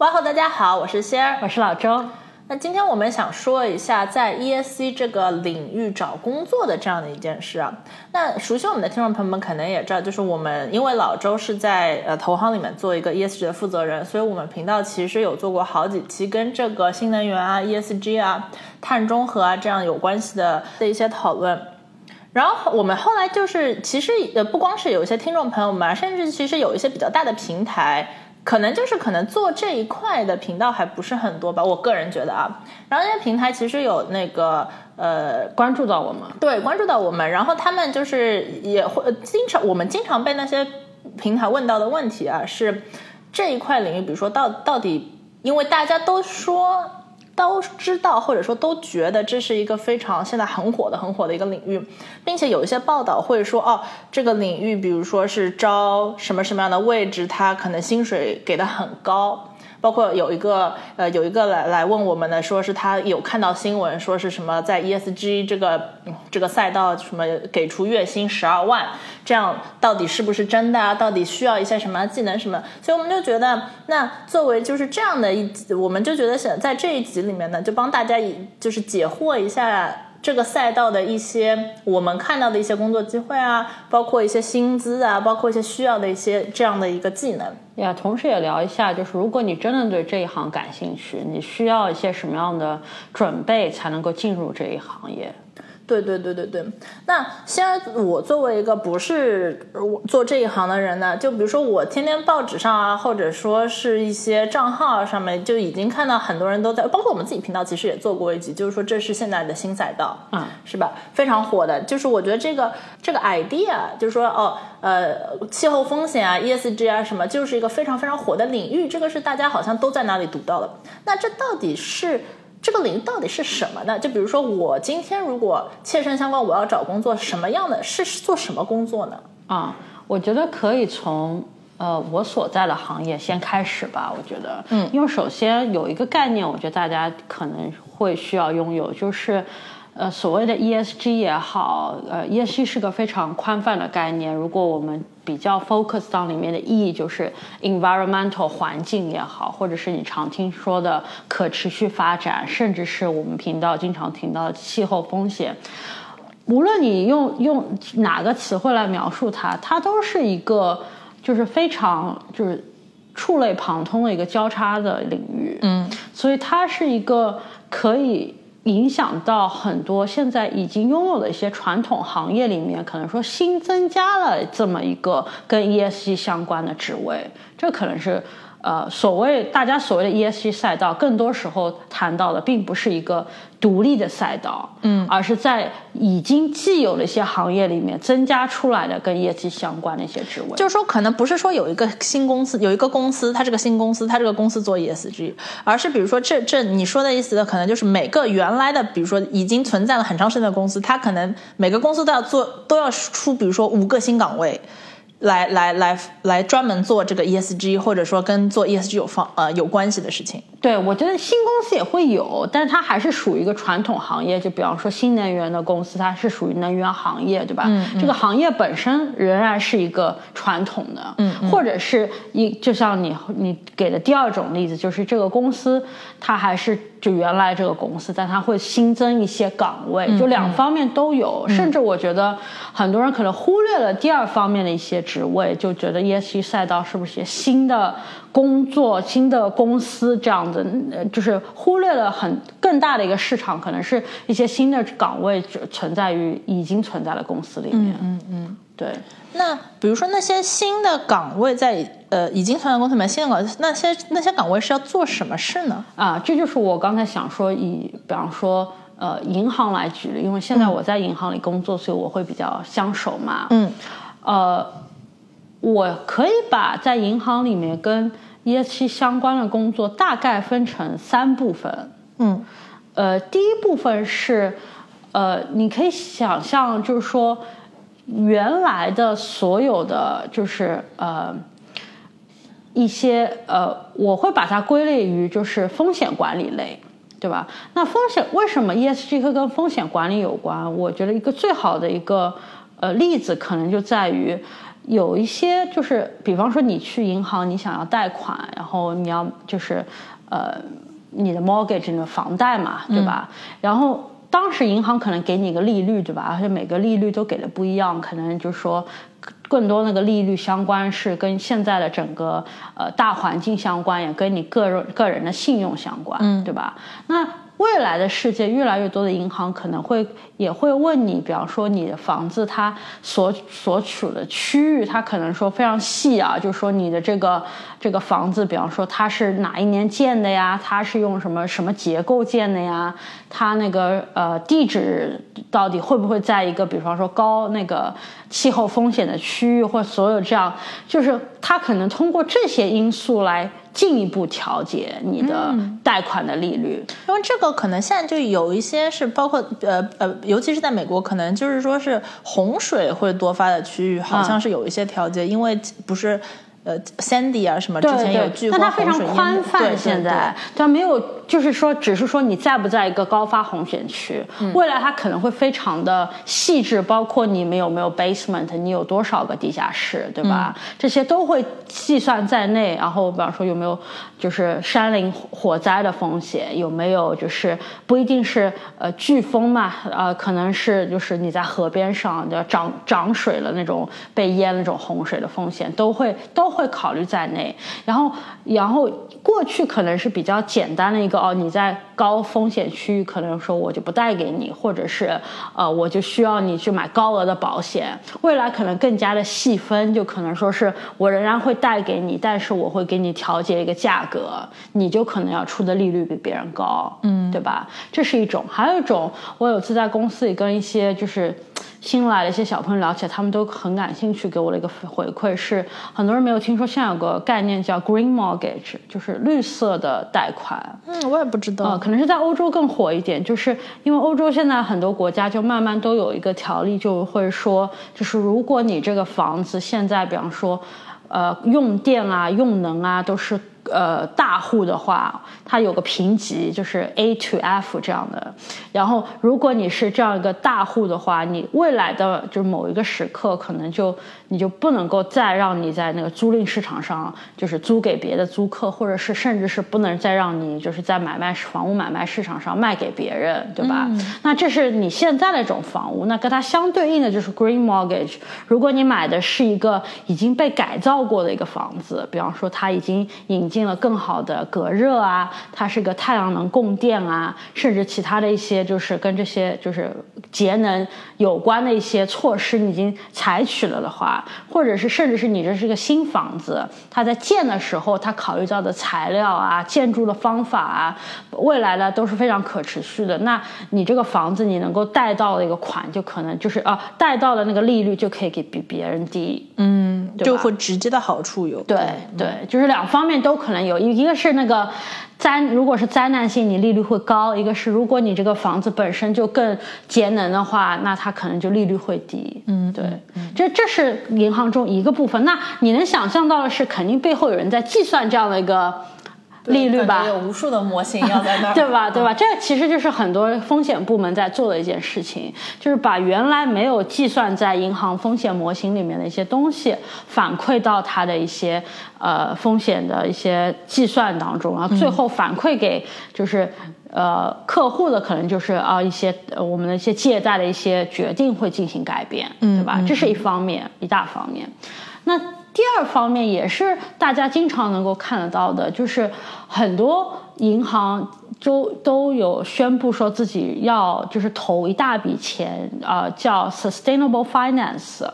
哇哦，大家好，我是仙儿，我是老周。那今天我们想说一下在 ESG 这个领域找工作的这样的一件事啊。那熟悉我们的听众朋友们可能也知道，就是我们因为老周是在呃投行里面做一个 ESG 的负责人，所以我们频道其实有做过好几期跟这个新能源啊、ESG 啊、碳中和啊这样有关系的的一些讨论。然后我们后来就是，其实呃不光是有一些听众朋友们，甚至其实有一些比较大的平台。可能就是可能做这一块的频道还不是很多吧，我个人觉得啊。然后那些平台其实有那个呃关注到我们，对，关注到我们。然后他们就是也会经常，我们经常被那些平台问到的问题啊，是这一块领域，比如说到到底，因为大家都说。都知道，或者说都觉得这是一个非常现在很火的、很火的一个领域，并且有一些报道会说，哦，这个领域，比如说是招什么什么样的位置，它可能薪水给的很高。包括有一个呃，有一个来来问我们的，说是他有看到新闻，说是什么在 ESG 这个这个赛道什么给出月薪十二万，这样到底是不是真的啊？到底需要一些什么技能什么？所以我们就觉得，那作为就是这样的一，我们就觉得想在这一集里面呢，就帮大家以就是解惑一下。这个赛道的一些我们看到的一些工作机会啊，包括一些薪资啊，包括一些需要的一些这样的一个技能呀，同时也聊一下，就是如果你真的对这一行感兴趣，你需要一些什么样的准备才能够进入这一行业。对对对对对，那现在我作为一个不是做这一行的人呢，就比如说我天天报纸上啊，或者说是一些账号上面就已经看到很多人都在，包括我们自己频道其实也做过一集，就是说这是现在的新赛道，嗯，是吧？非常火的，就是我觉得这个这个 idea 就是说哦，呃，气候风险啊，ESG 啊什么，就是一个非常非常火的领域，这个是大家好像都在哪里读到的。那这到底是？这个领域到底是什么呢？就比如说，我今天如果切身相关，我要找工作，什么样的是做什么工作呢？啊，我觉得可以从呃我所在的行业先开始吧。我觉得，嗯，因为首先有一个概念，我觉得大家可能会需要拥有，就是。呃，所谓的 ESG 也好，呃，ESG 是个非常宽泛的概念。如果我们比较 focus 到里面的意义，就是 environmental 环境也好，或者是你常听说的可持续发展，甚至是我们频道经常听到的气候风险，无论你用用哪个词汇来描述它，它都是一个就是非常就是触类旁通的一个交叉的领域。嗯，所以它是一个可以。影响到很多现在已经拥有的一些传统行业里面，可能说新增加了这么一个跟 ESG 相关的职位，这可能是。呃，所谓大家所谓的 ESG 赛道，更多时候谈到的并不是一个独立的赛道，嗯，而是在已经既有的一些行业里面增加出来的跟 ESG 相关的一些职位。就是说，可能不是说有一个新公司，有一个公司，它这个新公司，它这个公司做 ESG，而是比如说这这你说的意思的，可能就是每个原来的，比如说已经存在了很长时间的公司，它可能每个公司都要做，都要出，比如说五个新岗位。来来来来，专门做这个 ESG，或者说跟做 ESG 有方呃有关系的事情。对，我觉得新公司也会有，但是它还是属于一个传统行业。就比方说新能源的公司，它是属于能源行业，对吧？嗯。这个行业本身仍然是一个传统的，嗯。或者是一，就像你你给的第二种例子，就是这个公司它还是就原来这个公司，但它会新增一些岗位，就两方面都有。甚至我觉得很多人可能忽略了第二方面的一些。职位就觉得 ESG 赛道是不是新的工作、新的公司这样子，就是忽略了很更大的一个市场，可能是一些新的岗位存在于已经存在的公司里面。嗯嗯，对。那比如说那些新的岗位在呃已经存在公司里面，新的岗那些那些岗位是要做什么事呢？啊，这就是我刚才想说，以比方说呃银行来举例，因为现在我在银行里工作，所以我会比较相熟嘛。嗯，呃。我可以把在银行里面跟 ESG 相关的工作大概分成三部分。嗯，呃，第一部分是，呃，你可以想象，就是说，原来的所有的就是呃一些呃，我会把它归类于就是风险管理类。对吧？那风险为什么 ESG 会跟风险管理有关？我觉得一个最好的一个呃例子，可能就在于有一些就是，比方说你去银行，你想要贷款，然后你要就是呃你的 mortgage 的房贷嘛，对吧？然后当时银行可能给你一个利率，对吧？而且每个利率都给的不一样，可能就是说。更多那个利率相关是跟现在的整个呃大环境相关，也跟你个人个人的信用相关，嗯，对吧？那未来的世界，越来越多的银行可能会也会问你，比方说你的房子它所所处的区域，它可能说非常细啊，就是说你的这个这个房子，比方说它是哪一年建的呀？它是用什么什么结构建的呀？它那个呃地址到底会不会在一个比方说高那个气候风险的区域，或所有这样，就是它可能通过这些因素来。进一步调节你的贷款的利率，因为这个可能现在就有一些是包括呃呃，尤其是在美国，可能就是说是洪水会多发的区域，好像是有一些调节，因为不是。呃，Sandy 啊，什么之前有聚光洪水，宽泛现在它没有，就是说，只是说你在不在一个高发洪险区，未来它可能会非常的细致，包括你们有没有 basement，你有多少个地下室，对吧？这些都会计算在内。然后，比方说有没有就是山林火灾的风险，有没有就是不一定是呃飓风嘛，呃，可能是就是你在河边上要涨涨水了那种被淹那种洪水的风险，都会都。会考虑在内，然后，然后过去可能是比较简单的一个哦，你在高风险区域，可能说我就不贷给你，或者是呃，我就需要你去买高额的保险。未来可能更加的细分，就可能说是我仍然会贷给你，但是我会给你调节一个价格，你就可能要出的利率比别人高，嗯，对吧？这是一种，还有一种，我有次在公司里跟一些就是。新来的一些小朋友聊起来，他们都很感兴趣，给我的一个回馈是，很多人没有听说，现在有个概念叫 green mortgage，就是绿色的贷款。嗯，我也不知道。呃，可能是在欧洲更火一点，就是因为欧洲现在很多国家就慢慢都有一个条例，就会说，就是如果你这个房子现在，比方说，呃，用电啊、用能啊都是。呃，大户的话，它有个评级，就是 A to F 这样的。然后，如果你是这样一个大户的话，你未来的就是某一个时刻，可能就你就不能够再让你在那个租赁市场上，就是租给别的租客，或者是甚至是不能再让你就是在买卖房屋买卖市场上卖给别人，对吧？那这是你现在的一种房屋，那跟它相对应的就是 Green Mortgage。如果你买的是一个已经被改造过的一个房子，比方说它已经引进了更好的隔热啊，它是个太阳能供电啊，甚至其他的一些就是跟这些就是节能有关的一些措施，你已经采取了的话，或者是甚至是你这是个新房子，它在建的时候，它考虑到的材料啊、建筑的方法啊，未来呢都是非常可持续的。那你这个房子你能够贷到的一个款，就可能就是啊，贷到的那个利率就可以给比别人低，嗯，就会直接的好处有。对对，就是两方面都。可能有一一个是那个灾，如果是灾难性，你利率会高；一个是如果你这个房子本身就更节能的话，那它可能就利率会低。嗯，对，这这是银行中一个部分。那你能想象到的是，肯定背后有人在计算这样的一个。利率吧，有无数的模型要在那儿，对吧？对吧？这其实就是很多风险部门在做的一件事情，就是把原来没有计算在银行风险模型里面的一些东西反馈到它的一些呃风险的一些计算当中，然后最后反馈给就是呃客户的可能就是啊一些我们的一些借贷的一些决定会进行改变，对吧？这是一方面，一大方面。那。第二方面也是大家经常能够看得到的，就是很多银行都都有宣布说自己要就是投一大笔钱啊，叫 sustainable finance，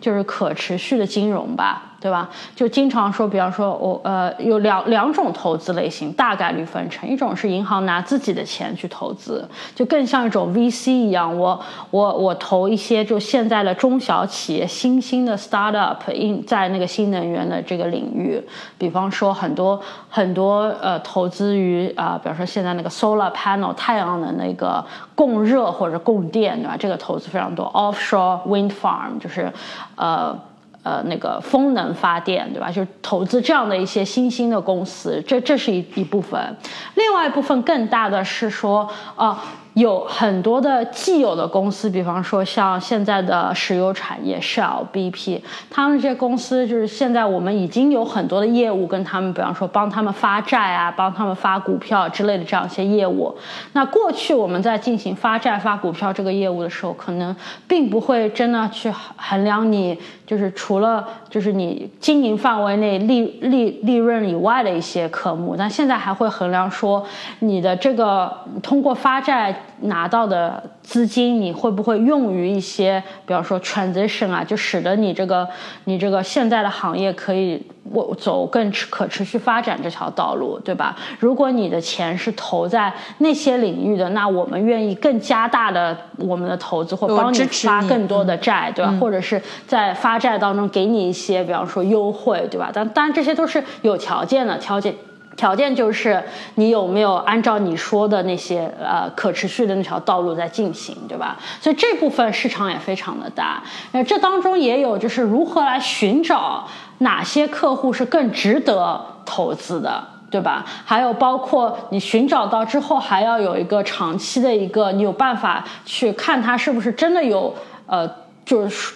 就是可持续的金融吧。对吧？就经常说，比方说我呃有两两种投资类型，大概率分成一种是银行拿自己的钱去投资，就更像一种 VC 一样，我我我投一些就现在的中小企业新兴的 startup in 在那个新能源的这个领域，比方说很多很多呃投资于啊，比方说现在那个 solar panel 太阳能那个供热或者供电，对吧？这个投资非常多，offshore wind farm 就是呃。呃，那个风能发电，对吧？就是投资这样的一些新兴的公司，这这是一一部分。另外一部分更大的是说，啊。有很多的既有的公司，比方说像现在的石油产业，Shell、BP，他们这些公司就是现在我们已经有很多的业务跟他们，比方说帮他们发债啊，帮他们发股票之类的这样一些业务。那过去我们在进行发债、发股票这个业务的时候，可能并不会真的去衡量你，就是除了就是你经营范围内利利利润以外的一些科目，但现在还会衡量说你的这个通过发债。拿到的资金，你会不会用于一些，比方说 transition 啊，就使得你这个你这个现在的行业可以我走更可持续发展这条道路，对吧？如果你的钱是投在那些领域的，那我们愿意更加大的我们的投资，或帮你发更多的债，对吧？或者是在发债当中给你一些，比方说优惠，对吧？但当然这些都是有条件的条件。条件就是你有没有按照你说的那些呃可持续的那条道路在进行，对吧？所以这部分市场也非常的大。那这当中也有就是如何来寻找哪些客户是更值得投资的，对吧？还有包括你寻找到之后还要有一个长期的一个，你有办法去看它是不是真的有呃就是。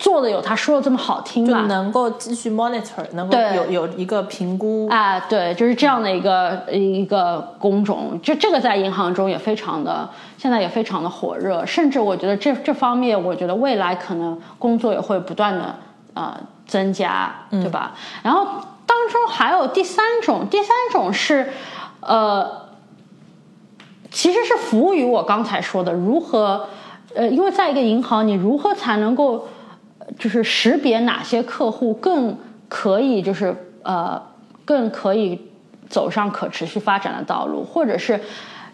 做的有他说的这么好听吧？能够继续 monitor，能够有有一个评估。啊，对，就是这样的一个一个工种，就这个在银行中也非常的，现在也非常的火热，甚至我觉得这这方面，我觉得未来可能工作也会不断的呃增加，对吧？然后当中还有第三种，第三种是呃，其实是服务于我刚才说的如何呃，因为在一个银行，你如何才能够就是识别哪些客户更可以，就是呃，更可以走上可持续发展的道路，或者是，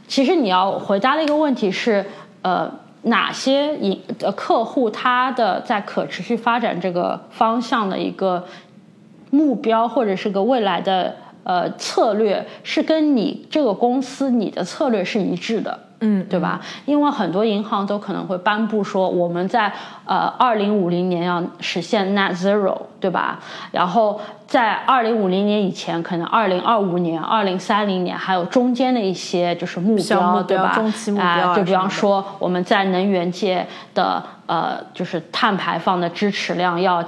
其实你要回答的一个问题是，呃，哪些银的客户他的在可持续发展这个方向的一个目标，或者是个未来的呃策略，是跟你这个公司你的策略是一致的。嗯，对吧？因为很多银行都可能会颁布说，我们在呃二零五零年要实现 net zero，对吧？然后在二零五零年以前，可能二零二五年、二零三零年还有中间的一些就是目标，对吧？中期目标就比方说我们在能源界的呃就是碳排放的支持量要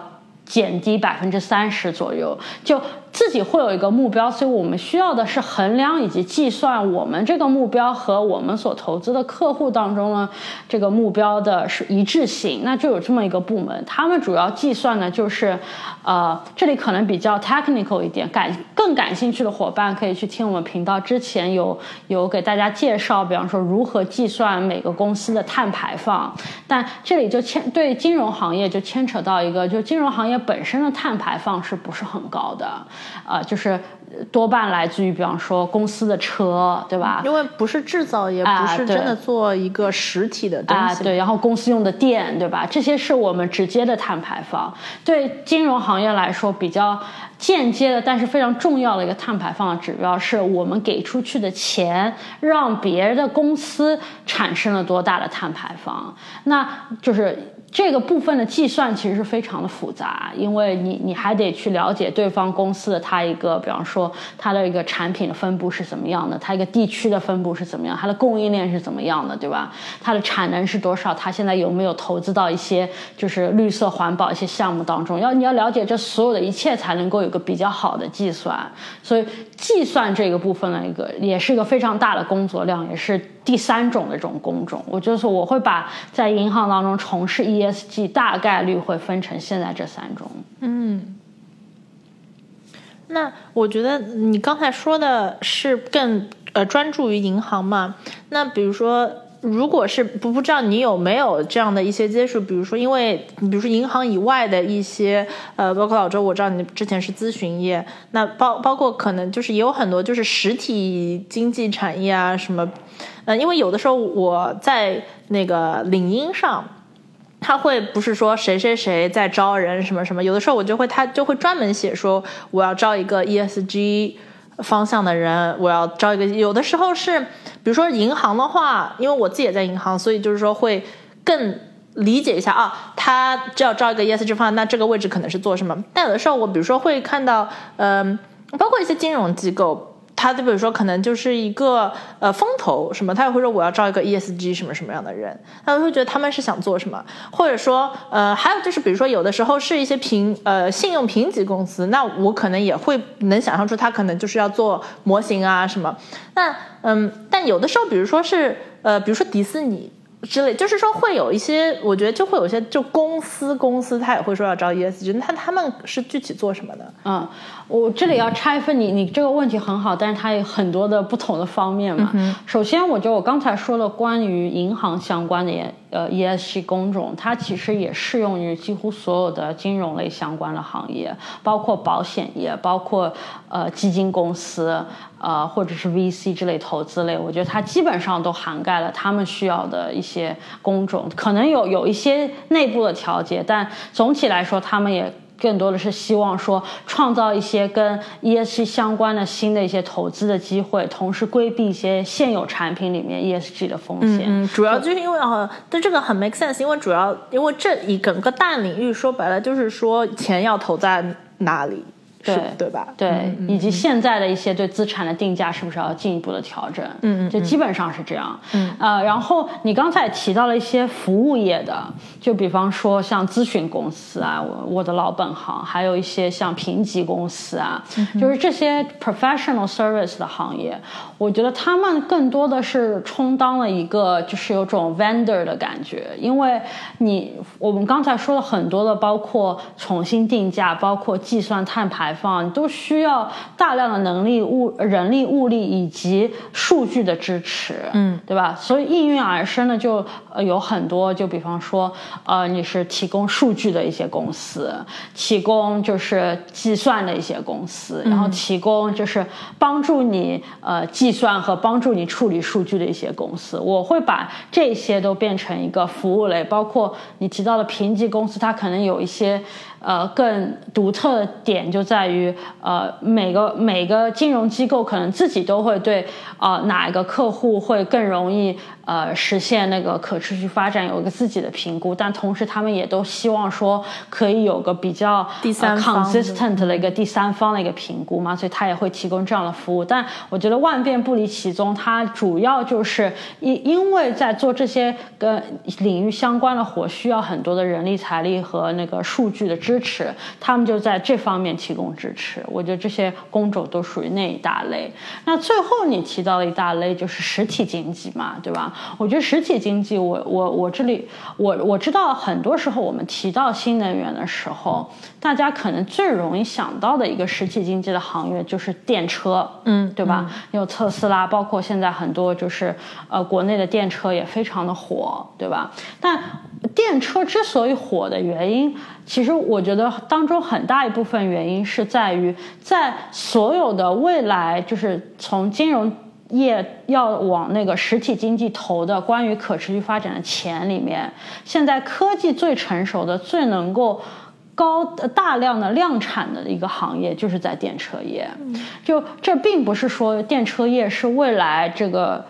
减低百分之三十左右，就。自己会有一个目标，所以我们需要的是衡量以及计算我们这个目标和我们所投资的客户当中呢这个目标的是一致性。那就有这么一个部门，他们主要计算的就是，呃，这里可能比较 technical 一点，感更感兴趣的伙伴可以去听我们频道之前有有给大家介绍，比方说如何计算每个公司的碳排放。但这里就牵对金融行业就牵扯到一个，就金融行业本身的碳排放是不是很高的？啊，就是多半来自于，比方说公司的车，对吧？因为不是制造，也不是真的做一个实体的东西。对，然后公司用的电，对吧？这些是我们直接的碳排放。对金融行业来说，比较间接的，但是非常重要的一个碳排放的指标，是我们给出去的钱，让别的公司产生了多大的碳排放。那就是。这个部分的计算其实是非常的复杂，因为你你还得去了解对方公司的它一个，比方说它的一个产品的分布是怎么样的，它一个地区的分布是怎么样，它的供应链是怎么样的，对吧？它的产能是多少？它现在有没有投资到一些就是绿色环保一些项目当中？要你要了解这所有的一切，才能够有个比较好的计算。所以计算这个部分的一个也是一个非常大的工作量，也是。第三种的这种工种，我就是我会把在银行当中从事 ESG 大概率会分成现在这三种。嗯，那我觉得你刚才说的是更呃专注于银行嘛？那比如说如果是不不知道你有没有这样的一些接触，比如说，因为比如说银行以外的一些，呃，包括老周，我知道你之前是咨询业，那包包括可能就是也有很多就是实体经济产业啊什么，呃，因为有的时候我在那个领英上。他会不是说谁谁谁在招人什么什么，有的时候我就会他就会专门写说我要招一个 ESG 方向的人，我要招一个。有的时候是，比如说银行的话，因为我自己也在银行，所以就是说会更理解一下啊，他就要招一个 ESG 方向，那这个位置可能是做什么？但有的时候我比如说会看到，嗯，包括一些金融机构。他就比如说，可能就是一个呃风投什么，他也会说我要招一个 ESG 什么什么样的人，他会觉得他们是想做什么，或者说呃还有就是比如说有的时候是一些评呃信用评级公司，那我可能也会能想象出他可能就是要做模型啊什么，那嗯，但有的时候比如说是呃比如说迪士尼。之类，就是说会有一些，我觉得就会有些，就公司公司他也会说要招 ESG，那他们是具体做什么的？嗯，我这里要拆分你，你这个问题很好，但是它有很多的不同的方面嘛。首先，我觉得我刚才说的关于银行相关的呃 ESG 工种，它其实也适用于几乎所有的金融类相关的行业，包括保险业，包括呃基金公司。呃，或者是 VC 之类投资类，我觉得它基本上都涵盖了他们需要的一些工种，可能有有一些内部的调节，但总体来说，他们也更多的是希望说创造一些跟 ESG 相关的新的一些投资的机会，同时规避一些现有产品里面 ESG 的风险。嗯，主要就是因为啊，但这个很 make sense，因为主要因为这一整个大领域说白了就是说钱要投在哪里。对对吧？对，以及现在的一些对资产的定价是不是要进一步的调整？嗯嗯，就基本上是这样。嗯呃，然后你刚才提到了一些服务业的，就比方说像咨询公司啊，我我的老本行，还有一些像评级公司啊，就是这些 professional service 的行业，我觉得他们更多的是充当了一个就是有种 vendor 的感觉，因为你我们刚才说了很多的，包括重新定价，包括计算碳排。放都需要大量的能力、物、人力、物力以及数据的支持，嗯，对吧？所以应运而生的就呃有很多，就比方说，呃，你是提供数据的一些公司，提供就是计算的一些公司，然后提供就是帮助你呃计计算和帮助你处理数据的一些公司。我会把这些都变成一个服务类，包括你提到的评级公司，它可能有一些。呃，更独特的点就在于，呃，每个每个金融机构可能自己都会对，呃，哪一个客户会更容易。呃，实现那个可持续发展有一个自己的评估，但同时他们也都希望说可以有个比较第三 consistent 的一个第三方的一个评估嘛，所以他也会提供这样的服务。但我觉得万变不离其宗，它主要就是因因为在做这些跟领域相关的活，需要很多的人力财力和那个数据的支持，他们就在这方面提供支持。我觉得这些工种都属于那一大类。那最后你提到的一大类就是实体经济嘛，对吧？我觉得实体经济，我我我这里，我我知道很多时候我们提到新能源的时候，大家可能最容易想到的一个实体经济的行业就是电车，嗯，对吧？有特斯拉，包括现在很多就是呃国内的电车也非常的火，对吧？但电车之所以火的原因，其实我觉得当中很大一部分原因是在于，在所有的未来，就是从金融。业要往那个实体经济投的关于可持续发展的钱里面，现在科技最成熟的、最能够高大量的量产的一个行业，就是在电车业。就这并不是说电车业是未来这个。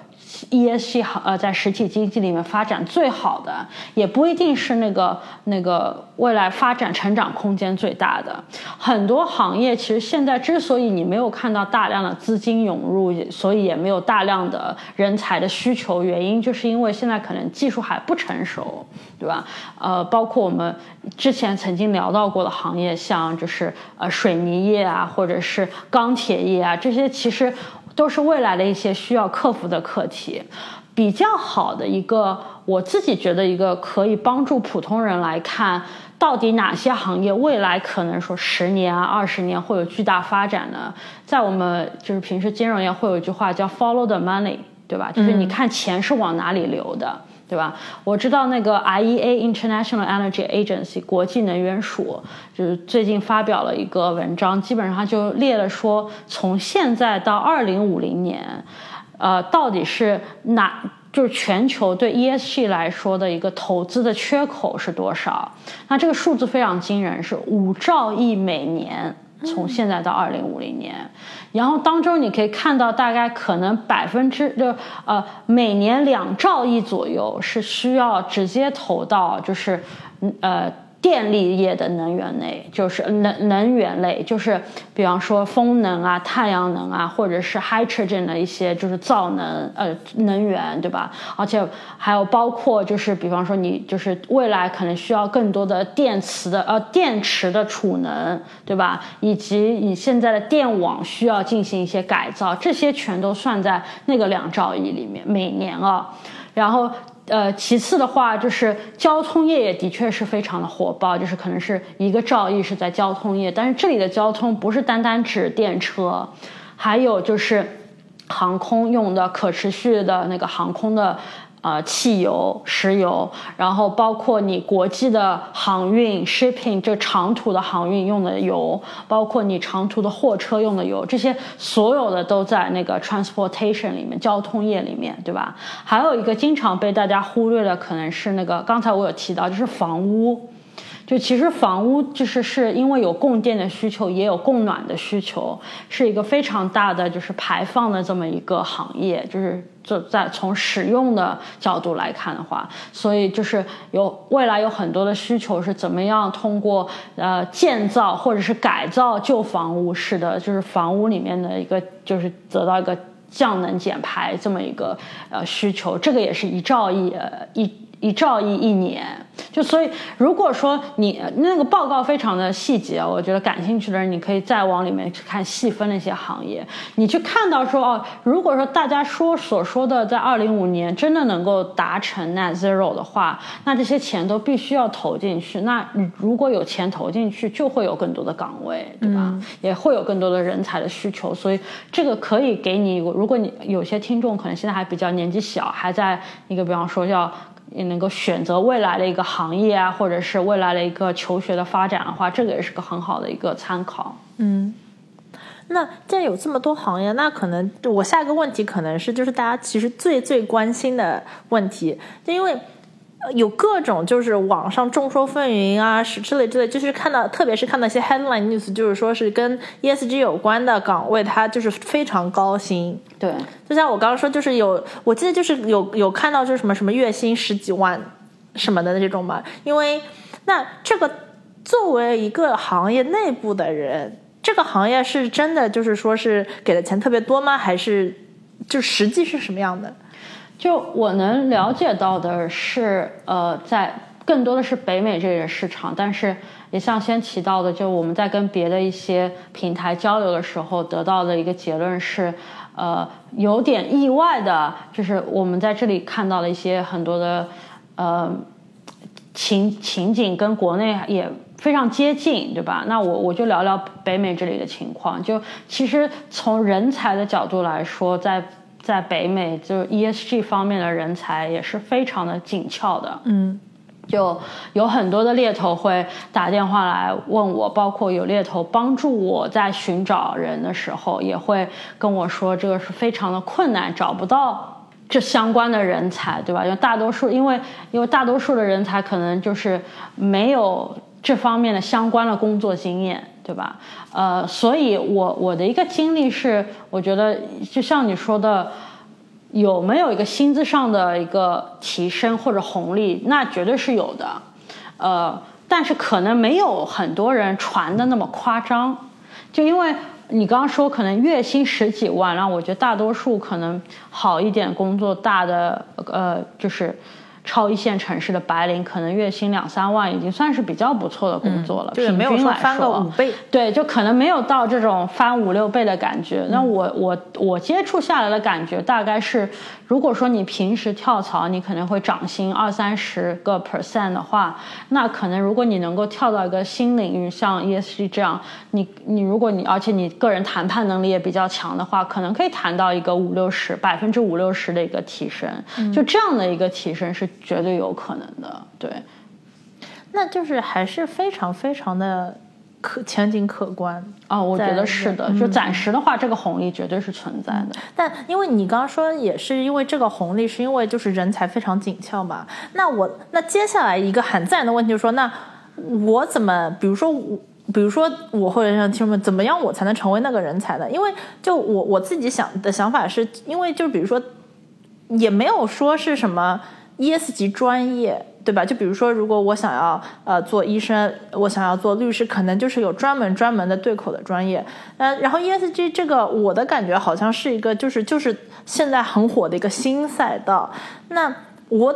ESG 好呃，在实体经济里面发展最好的，也不一定是那个那个未来发展成长空间最大的。很多行业其实现在之所以你没有看到大量的资金涌入，所以也没有大量的人才的需求，原因就是因为现在可能技术还不成熟，对吧？呃，包括我们之前曾经聊到过的行业，像就是呃水泥业啊，或者是钢铁业啊，这些其实。都是未来的一些需要克服的课题，比较好的一个，我自己觉得一个可以帮助普通人来看到底哪些行业未来可能说十年啊、二十年会有巨大发展呢？在我们就是平时金融业会有一句话叫 “follow the money”，对吧？就是你看钱是往哪里流的。对吧？我知道那个 IEA International Energy Agency 国际能源署，就是最近发表了一个文章，基本上就列了说，从现在到二零五零年，呃，到底是哪就是全球对 ESG 来说的一个投资的缺口是多少？那这个数字非常惊人，是五兆亿每年。从现在到二零五零年，然后当中你可以看到，大概可能百分之就呃每年两兆亿左右是需要直接投到，就是呃。电力业的能源类就是能能源类，就是比方说风能啊、太阳能啊，或者是 hydrogen 的一些就是造能呃能源，对吧？而且还有包括就是比方说你就是未来可能需要更多的电池的呃电池的储能，对吧？以及你现在的电网需要进行一些改造，这些全都算在那个两兆亿里面每年啊，然后。呃，其次的话，就是交通业也的确是非常的火爆，就是可能是一个兆亿是在交通业，但是这里的交通不是单单指电车，还有就是航空用的可持续的那个航空的。啊，汽油、石油，然后包括你国际的航运 （shipping） 这长途的航运用的油，包括你长途的货车用的油，这些所有的都在那个 transportation 里面，交通业里面，对吧？还有一个经常被大家忽略的，可能是那个刚才我有提到，就是房屋。就其实房屋就是是因为有供电的需求，也有供暖的需求，是一个非常大的就是排放的这么一个行业。就是就在从使用的角度来看的话，所以就是有未来有很多的需求是怎么样通过呃建造或者是改造旧房屋式的，就是房屋里面的一个就是得到一个降能减排这么一个呃需求，这个也是一兆亿呃一。一兆亿一年，就所以，如果说你那个报告非常的细节，我觉得感兴趣的人，你可以再往里面去看细分那些行业，你去看到说哦，如果说大家说所说的在二零五年真的能够达成 net zero 的话，那这些钱都必须要投进去。那如果有钱投进去，就会有更多的岗位，对吧？也会有更多的人才的需求。所以这个可以给你，如果你有些听众可能现在还比较年纪小，还在一个比方说要。也能够选择未来的一个行业啊，或者是未来的一个求学的发展的话，这个也是个很好的一个参考。嗯，那既然有这么多行业，那可能我下一个问题可能是就是大家其实最最关心的问题，就因为。有各种就是网上众说纷纭啊，是之类之类，就是看到，特别是看到一些 headline news，就是说是跟 ESG 有关的岗位，它就是非常高薪。对，就像我刚刚说，就是有，我记得就是有有看到就是什么什么月薪十几万什么的这种嘛。因为那这个作为一个行业内部的人，这个行业是真的就是说是给的钱特别多吗？还是就实际是什么样的？就我能了解到的是，呃，在更多的是北美这个市场，但是也像先提到的，就我们在跟别的一些平台交流的时候得到的一个结论是，呃，有点意外的，就是我们在这里看到了一些很多的呃情情景跟国内也非常接近，对吧？那我我就聊聊北美这里的情况，就其实从人才的角度来说，在在北美，就是 ESG 方面的人才也是非常的紧俏的。嗯，就有很多的猎头会打电话来问我，包括有猎头帮助我在寻找人的时候，也会跟我说这个是非常的困难，找不到这相关的人才，对吧？因为大多数，因为因为大多数的人才可能就是没有这方面的相关的工作经验。对吧？呃，所以我我的一个经历是，我觉得就像你说的，有没有一个薪资上的一个提升或者红利，那绝对是有的。呃，但是可能没有很多人传的那么夸张。就因为你刚刚说可能月薪十几万，然后我觉得大多数可能好一点工作大的呃就是。超一线城市的白领，可能月薪两三万，已经算是比较不错的工作了。就是没有说翻个五倍，对，就可能没有到这种翻五六倍的感觉。那我我我接触下来的感觉大概是，如果说你平时跳槽，你可能会涨薪二三十个 percent 的话，那可能如果你能够跳到一个新领域，像 ESG 这样，你你如果你而且你个人谈判能力也比较强的话，可能可以谈到一个五六十百分之五六十的一个提升。就这样的一个提升是。绝对有可能的，对，那就是还是非常非常的可前景可观啊！我觉得是的，就暂时的话，这个红利绝对是存在的。但因为你刚刚说，也是因为这个红利，是因为就是人才非常紧俏嘛。那我那接下来一个很自然的问题就是说，那我怎么，比如说我，比如说我或者让听众们，怎么样我才能成为那个人才呢？因为就我我自己想的想法是，因为就比如说，也没有说是什么。ES 级专业，对吧？就比如说，如果我想要呃做医生，我想要做律师，可能就是有专门专门的对口的专业。嗯，然后 ESG 这个，我的感觉好像是一个，就是就是现在很火的一个新赛道。那我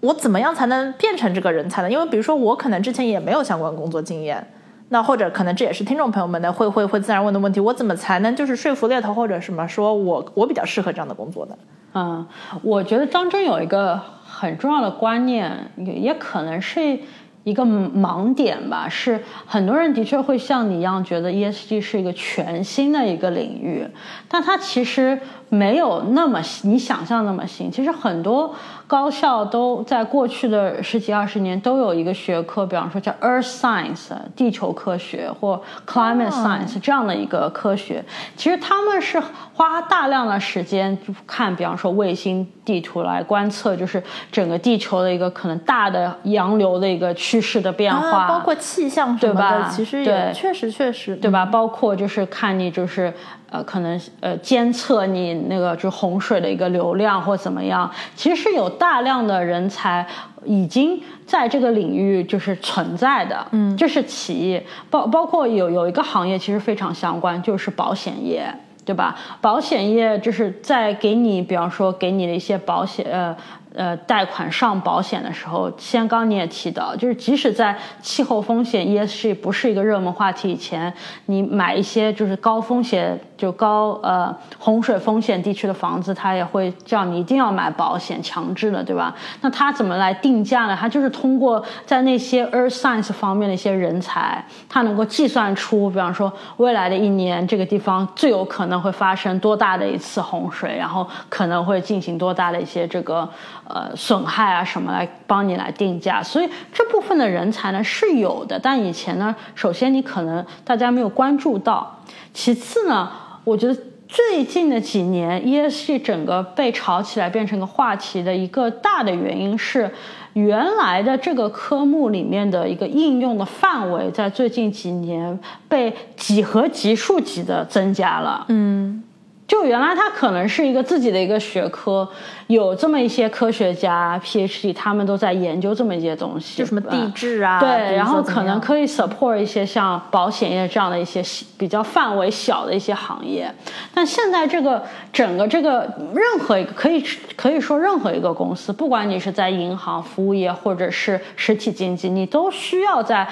我怎么样才能变成这个人才呢？因为比如说，我可能之前也没有相关工作经验，那或者可能这也是听众朋友们的会会会自然问的问题：我怎么才能就是说服猎头或者什么，说我我比较适合这样的工作呢？嗯，我觉得张真有一个。很重要的观念，也也可能是一个盲点吧。是很多人的确会像你一样觉得 ESG 是一个全新的一个领域，但它其实没有那么你想象那么新。其实很多。高校都在过去的十几二十年都有一个学科，比方说叫 Earth Science 地球科学或 Climate Science 这样的一个科学。其实他们是花大量的时间看，比方说卫星地图来观测，就是整个地球的一个可能大的洋流的一个趋势的变化，包括气象什么的，其实也确实确实对吧？包括就是看你就是。呃，可能呃监测你那个就洪水的一个流量或怎么样，其实是有大量的人才已经在这个领域就是存在的，嗯，这是其一，包包括有有一个行业其实非常相关，就是保险业，对吧？保险业就是在给你，比方说给你的一些保险，呃。呃，贷款上保险的时候，先刚你也提到，就是即使在气候风险 ESG 不是一个热门话题以前，你买一些就是高风险就高呃洪水风险地区的房子，他也会叫你一定要买保险，强制的，对吧？那他怎么来定价呢？他就是通过在那些 Earth Science 方面的一些人才，他能够计算出，比方说未来的一年这个地方最有可能会发生多大的一次洪水，然后可能会进行多大的一些这个。呃，损害啊什么来帮你来定价，所以这部分的人才呢是有的，但以前呢，首先你可能大家没有关注到，其次呢，我觉得最近的几年 ESG 整个被炒起来变成个话题的一个大的原因是，原来的这个科目里面的一个应用的范围，在最近几年被几何级数级的增加了，嗯。就原来它可能是一个自己的一个学科，有这么一些科学家 PhD，他们都在研究这么一些东西，就什么地质啊，对，然后可能可以 support 一些像保险业这样的一些比较范围小的一些行业。但现在这个整个这个任何一个可以可以说任何一个公司，不管你是在银行、服务业或者是实体经济，你都需要在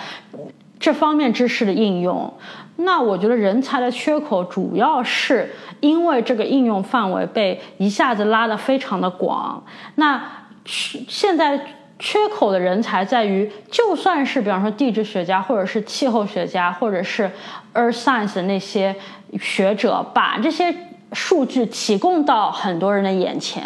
这方面知识的应用。那我觉得人才的缺口主要是因为这个应用范围被一下子拉得非常的广。那现在缺口的人才在于，就算是比方说地质学家，或者是气候学家，或者是 Earth Science 的那些学者，把这些。数据提供到很多人的眼前，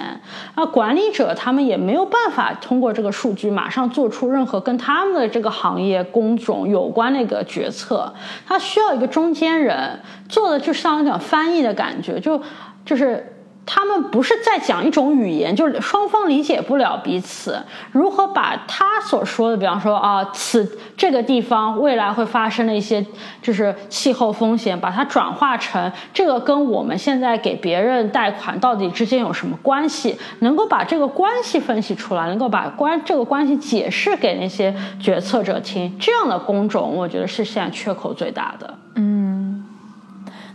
那管理者他们也没有办法通过这个数据马上做出任何跟他们的这个行业工种有关的一个决策，他需要一个中间人做的就像一种翻译的感觉，就就是。他们不是在讲一种语言，就是双方理解不了彼此。如何把他所说的，比方说啊，此这个地方未来会发生的一些就是气候风险，把它转化成这个跟我们现在给别人贷款到底之间有什么关系？能够把这个关系分析出来，能够把关这个关系解释给那些决策者听，这样的工种，我觉得是现在缺口最大的。嗯。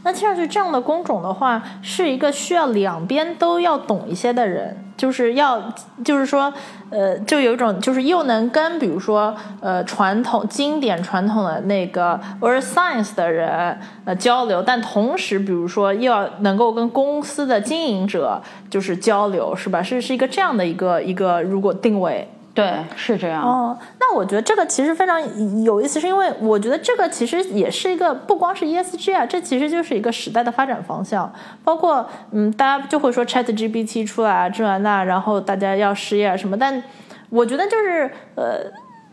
那听上去这样的工种的话，是一个需要两边都要懂一些的人，就是要，就是说，呃，就有一种就是又能跟比如说呃传统经典传统的那个 earth science 的人呃交流，但同时比如说又要能够跟公司的经营者就是交流，是吧？是是一个这样的一个一个如果定位。对，是这样。哦，那我觉得这个其实非常有意思，是因为我觉得这个其实也是一个不光是 ESG 啊，这其实就是一个时代的发展方向。包括嗯，大家就会说 ChatGPT 出来啊，这那，然后大家要失业啊什么。但我觉得就是呃，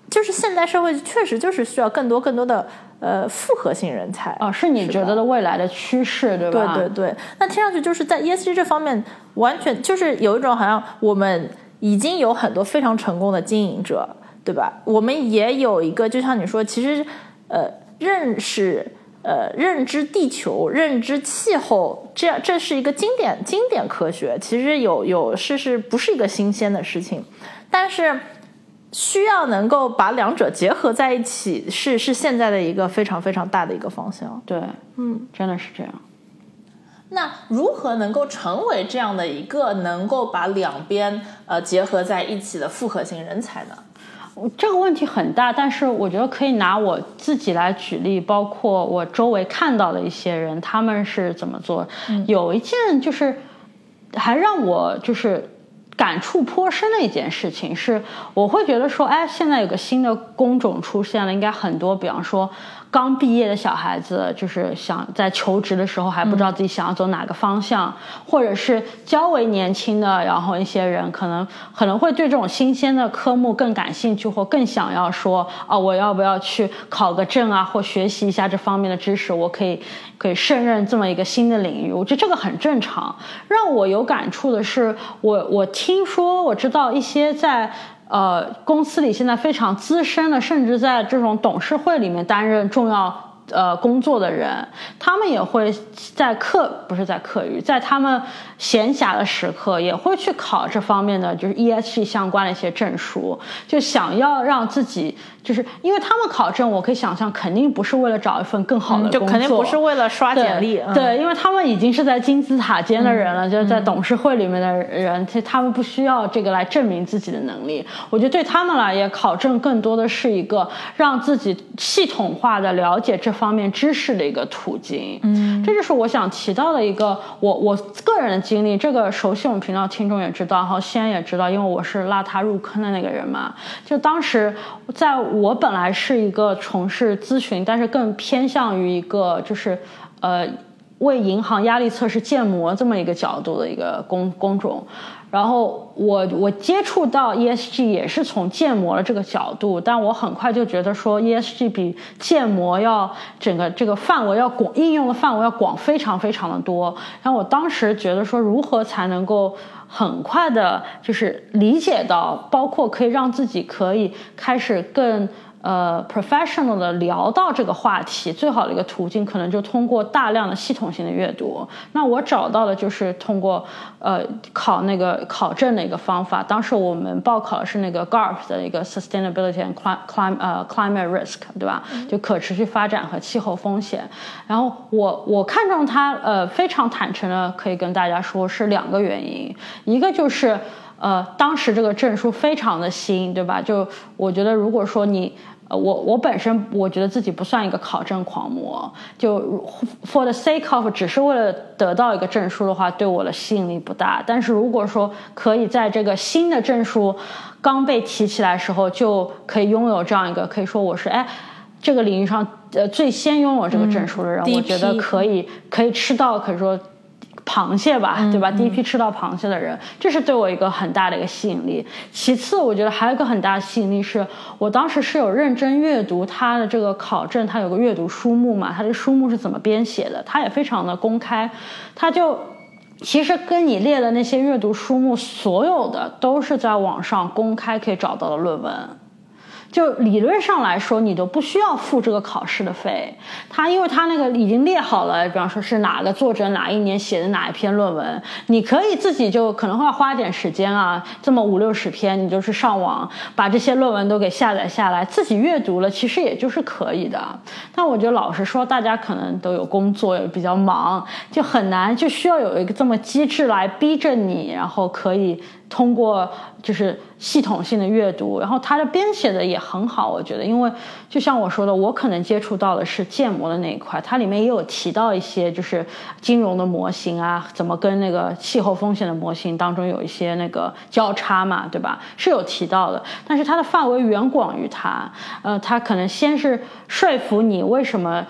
就是现代社会确实就是需要更多更多的呃复合性人才。哦，是你觉得的未来的趋势，对吧？对对对。那听上去就是在 ESG 这方面，完全就是有一种好像我们。已经有很多非常成功的经营者，对吧？我们也有一个，就像你说，其实，呃，认识，呃，认知地球、认知气候，这样这是一个经典经典科学。其实有有是是不是一个新鲜的事情？但是需要能够把两者结合在一起，是是现在的一个非常非常大的一个方向。对，嗯，真的是这样。那如何能够成为这样的一个能够把两边呃结合在一起的复合型人才呢？这个问题很大，但是我觉得可以拿我自己来举例，包括我周围看到的一些人，他们是怎么做。有一件就是还让我就是感触颇深的一件事情是，我会觉得说，哎，现在有个新的工种出现了，应该很多，比方说。刚毕业的小孩子，就是想在求职的时候还不知道自己想要走哪个方向，或者是较为年轻的，然后一些人可能可能会对这种新鲜的科目更感兴趣，或更想要说啊，我要不要去考个证啊，或学习一下这方面的知识，我可以可以胜任这么一个新的领域。我觉得这个很正常。让我有感触的是，我我听说我知道一些在。呃，公司里现在非常资深的，甚至在这种董事会里面担任重要。呃，工作的人，他们也会在课不是在课余，在他们闲暇的时刻，也会去考这方面的，就是 ESG 相关的一些证书，就想要让自己，就是因为他们考证，我可以想象，肯定不是为了找一份更好的工作，就肯定不是为了刷简历，对，因为他们已经是在金字塔尖的人了，就是在董事会里面的人，他他们不需要这个来证明自己的能力。我觉得对他们来也考证更多的是一个让自己系统化的了解这。方面知识的一个途径，嗯，这就是我想提到的一个我我个人的经历。这个熟悉我们频道听众也知道，然后西安也知道，因为我是拉他入坑的那个人嘛。就当时在我本来是一个从事咨询，但是更偏向于一个就是呃为银行压力测试建模这么一个角度的一个工工种。然后我我接触到 ESG 也是从建模的这个角度，但我很快就觉得说 ESG 比建模要整个这个范围要广，应用的范围要广非常非常的多。然后我当时觉得说，如何才能够很快的，就是理解到，包括可以让自己可以开始更。呃，professional 的聊到这个话题，最好的一个途径可能就通过大量的系统性的阅读。那我找到的就是通过呃考那个考证的一个方法。当时我们报考的是那个 GARP 的一个 Sustainability and Climate 呃 Climate Risk，对吧？就可持续发展和气候风险。然后我我看中它，呃，非常坦诚的可以跟大家说是两个原因，一个就是呃当时这个证书非常的新，对吧？就我觉得如果说你呃我我本身我觉得自己不算一个考证狂魔，就 for the sake of 只是为了得到一个证书的话，对我的吸引力不大。但是如果说可以在这个新的证书刚被提起来的时候，就可以拥有这样一个，可以说我是哎这个领域上呃最先拥有这个证书的人，我觉得可以可以吃到可以说。螃蟹吧，对吧？第一批吃到螃蟹的人，这是对我一个很大的一个吸引力。其次，我觉得还有一个很大的吸引力是，我当时是有认真阅读他的这个考证，他有个阅读书目嘛，他这书目是怎么编写的，他也非常的公开，他就其实跟你列的那些阅读书目，所有的都是在网上公开可以找到的论文。就理论上来说，你都不需要付这个考试的费。他因为他那个已经列好了，比方说是哪个作者哪一年写的哪一篇论文，你可以自己就可能会花点时间啊，这么五六十篇，你就是上网把这些论文都给下载下来，自己阅读了，其实也就是可以的。但我觉得老实说，大家可能都有工作，也比较忙，就很难，就需要有一个这么机制来逼着你，然后可以。通过就是系统性的阅读，然后它的编写的也很好，我觉得，因为就像我说的，我可能接触到的是建模的那一块，它里面也有提到一些就是金融的模型啊，怎么跟那个气候风险的模型当中有一些那个交叉嘛，对吧？是有提到的，但是它的范围远广于它，呃，它可能先是说服你为什么。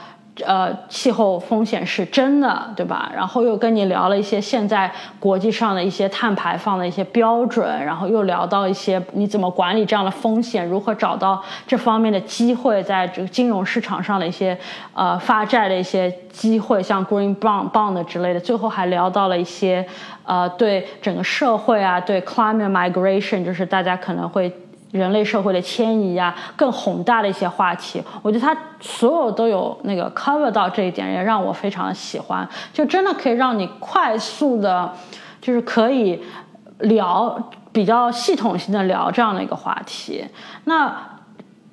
呃，气候风险是真的，对吧？然后又跟你聊了一些现在国际上的一些碳排放的一些标准，然后又聊到一些你怎么管理这样的风险，如何找到这方面的机会，在这个金融市场上的一些呃发债的一些机会，像 Green Bond Bond 之类的。最后还聊到了一些呃，对整个社会啊，对 Climate Migration，就是大家可能会。人类社会的迁移啊，更宏大的一些话题，我觉得他所有都有那个 cover 到这一点，也让我非常的喜欢。就真的可以让你快速的，就是可以聊比较系统性的聊这样的一个话题。那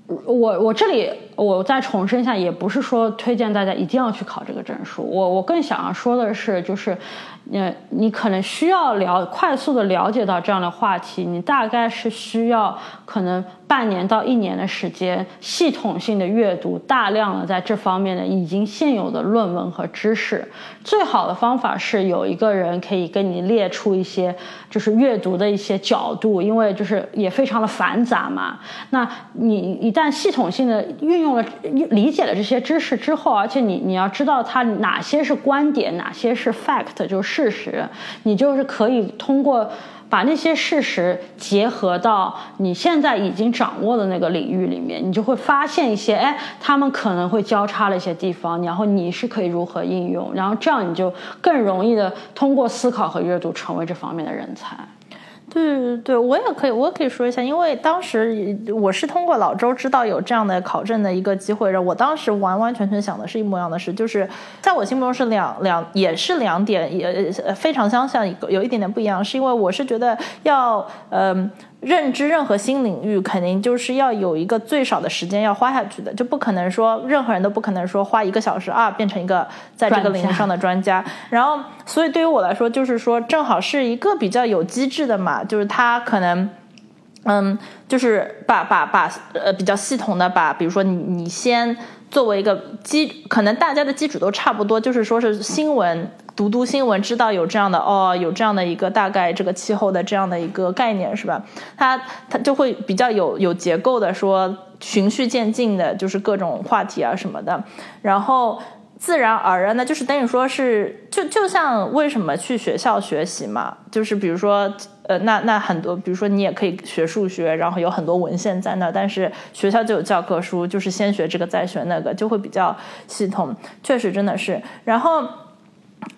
我我这里我再重申一下，也不是说推荐大家一定要去考这个证书。我我更想要说的是，就是。呃，你可能需要了快速的了解到这样的话题，你大概是需要可能半年到一年的时间，系统性的阅读大量的在这方面的已经现有的论文和知识。最好的方法是有一个人可以跟你列出一些就是阅读的一些角度，因为就是也非常的繁杂嘛。那你一旦系统性的运用用了理解了这些知识之后，而且你你要知道它哪些是观点，哪些是 fact，就是。事实，你就是可以通过把那些事实结合到你现在已经掌握的那个领域里面，你就会发现一些，哎，他们可能会交叉的一些地方，然后你是可以如何应用，然后这样你就更容易的通过思考和阅读成为这方面的人才。对对对，我也可以，我也可以说一下，因为当时我是通过老周知道有这样的考证的一个机会，然后我当时完完全全想的是一模一样的事，就是在我心目中是两两，也是两点，也非常相像，有一点点不一样，是因为我是觉得要嗯。认知任何新领域，肯定就是要有一个最少的时间要花下去的，就不可能说任何人都不可能说花一个小时啊变成一个在这个领域上的专家。然后，所以对于我来说，就是说正好是一个比较有机制的嘛，就是他可能，嗯，就是把把把呃比较系统的把，比如说你你先作为一个基，可能大家的基础都差不多，就是说是新闻。读读新闻，知道有这样的哦，有这样的一个大概这个气候的这样的一个概念是吧？它它就会比较有有结构的说循序渐进的，就是各种话题啊什么的，然后自然而然的，就是等于说是就就像为什么去学校学习嘛，就是比如说呃那那很多，比如说你也可以学数学，然后有很多文献在那，但是学校就有教科书，就是先学这个再学那个，就会比较系统，确实真的是，然后。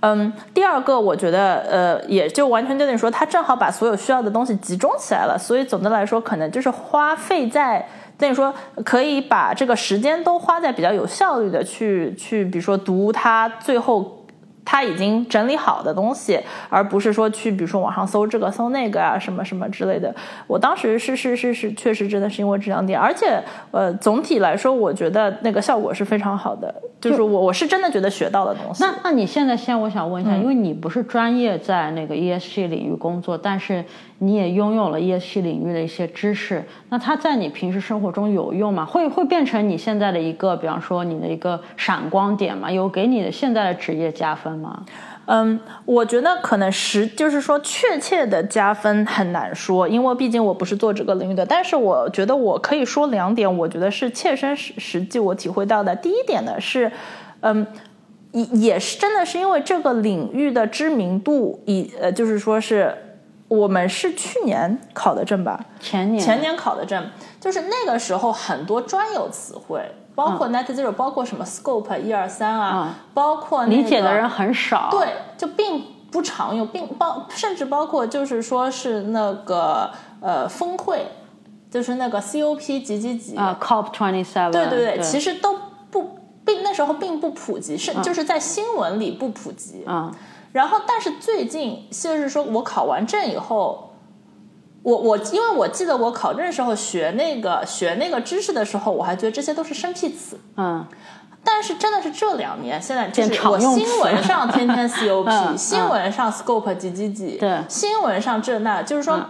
嗯，第二个我觉得，呃，也就完全就等于说，他正好把所有需要的东西集中起来了，所以总的来说，可能就是花费在等于说，可以把这个时间都花在比较有效率的去去，比如说读他最后。他已经整理好的东西，而不是说去，比如说网上搜这个搜那个啊，什么什么之类的。我当时是是是是，确实真的是因为这两点，而且呃，总体来说，我觉得那个效果是非常好的。就是我我是真的觉得学到了东西。那那你现在先，我想问一下，因为你不是专业在那个 ESG 领域工作，但是。你也拥有了 ESG 领域的一些知识，那它在你平时生活中有用吗？会会变成你现在的一个，比方说你的一个闪光点吗？有给你的现在的职业加分吗？嗯，我觉得可能实就是说确切的加分很难说，因为毕竟我不是做这个领域的。但是我觉得我可以说两点，我觉得是切身实实际我体会到的。第一点呢是，嗯，也也是真的是因为这个领域的知名度，以呃就是说是。我们是去年考的证吧？前年前年考的证，就是那个时候很多专有词汇，包括 net zero，包括什么 scope 一二三啊，包括理解的人很少。对，就并不常用，并包甚至包括就是说是那个呃峰会。就是那个 COP 几几几啊，COP twenty seven，对对对，其实都不并那时候并不普及，是就是在新闻里不普及。嗯然后，但是最近就是说我考完证以后，我我因为我记得我考证时候学那个学那个知识的时候，我还觉得这些都是生僻词。嗯但是真的是这两年，现在就是我新闻上天天 COP，、嗯新闻上 scope 几几几，对新闻上这那，就是说。嗯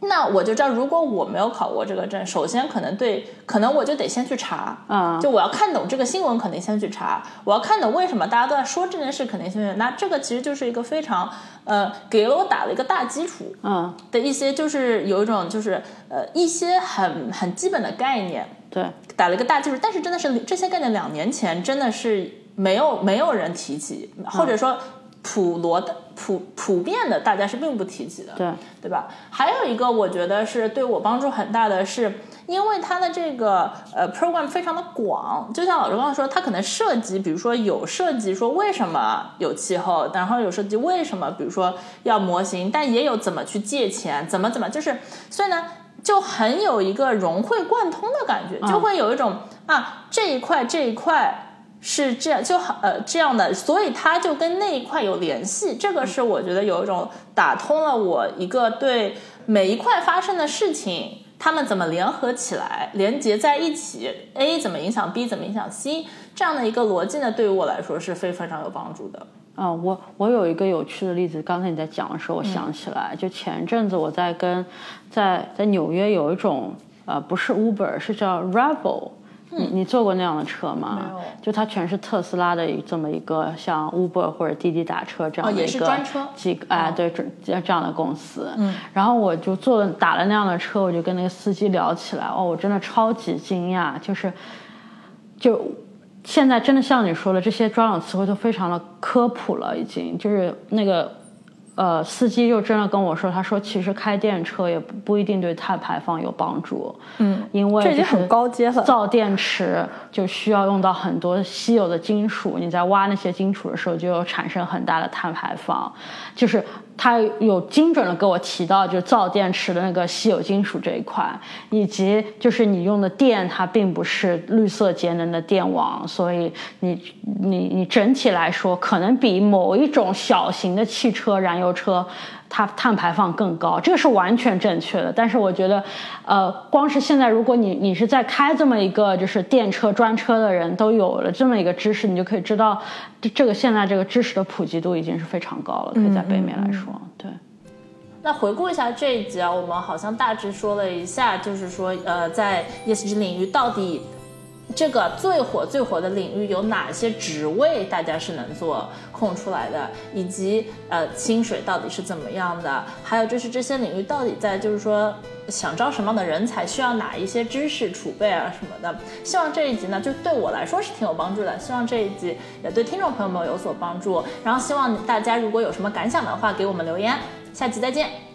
那我就知道，如果我没有考过这个证，首先可能对，可能我就得先去查，嗯。就我要看懂这个新闻，肯定先去查，我要看懂为什么大家都在说这件事，肯定先去。那这个其实就是一个非常，呃，给了我打了一个大基础嗯，的一些，就是有一种就是呃一些很很基本的概念，对，打了一个大基础，但是真的是这些概念两年前真的是没有没有人提起，或者说普罗的普普遍的大家是并不提及的，对，对吧？还有一个我觉得是对我帮助很大的是，因为它的这个呃 program 非常的广，就像老师刚刚说，它可能涉及，比如说有涉及说为什么有气候，然后有涉及为什么，比如说要模型，但也有怎么去借钱，怎么怎么，就是所以呢。就很有一个融会贯通的感觉，就会有一种、啊这一块这一块是这样，就好呃这样的，所以它就跟那一块有联系。这个是我觉得有一种打通了我一个对每一块发生的事情，他们怎么联合起来，连接在一起，A 怎么影响 B，怎么影响 C，这样的一个逻辑呢，对于我来说是非非常有帮助的。啊、我我有一个有趣的例子，刚才你在讲的时候，我想起来，就前阵子我在跟在在纽约有一种呃不是 Uber 是叫 Revel，、你你坐过那样的车吗？就它全是特斯拉的这么一个像 Uber 或者滴滴打车这样的一个专车。几个哎对这这样的公司。嗯，然后我就坐了打了那样的车，我就跟那个司机聊起来，哦，我真的超级惊讶，就是就现在真的像你说的，这些专有词汇都非常的科普了，已经就是那个呃，司机就真的跟我说，他说其实开电车也不不一定对碳排放有帮助，嗯，因为这已经很高阶了。造电池就需要用到很多稀有的金属，你在挖那些金属的时候就有产生很大的碳排放，就是他有精准的给我提到，就造电池的那个稀有金属这一块，以及就是你用的电，它并不是绿色节能的电网，所以你你你整体来说，可能比某一种小型的汽车、燃油车。它碳排放更高，这个是完全正确的。但是我觉得，呃，光是现在，如果你你是在开这么一个就是电车专车的人都有了这么一个知识，你就可以知道，这这个现在这个知识的普及度已经是非常高了。可以在北美来说，对。那回顾一下这一集啊，我们好像大致说了一下，就是说，呃，在 ESG 领域到底这个最火最火的领域有哪些职位大家是能做空出来的，以及呃薪水到底是怎么样的，还有就是这些领域到底在就是说想招什么样的人才，需要哪一些知识储备啊什么的。希望这一集呢，就对我来说是挺有帮助的，希望这一集也对听众朋友们有所帮助。然后希望大家如果有什么感想的话，给我们留言。下期再见。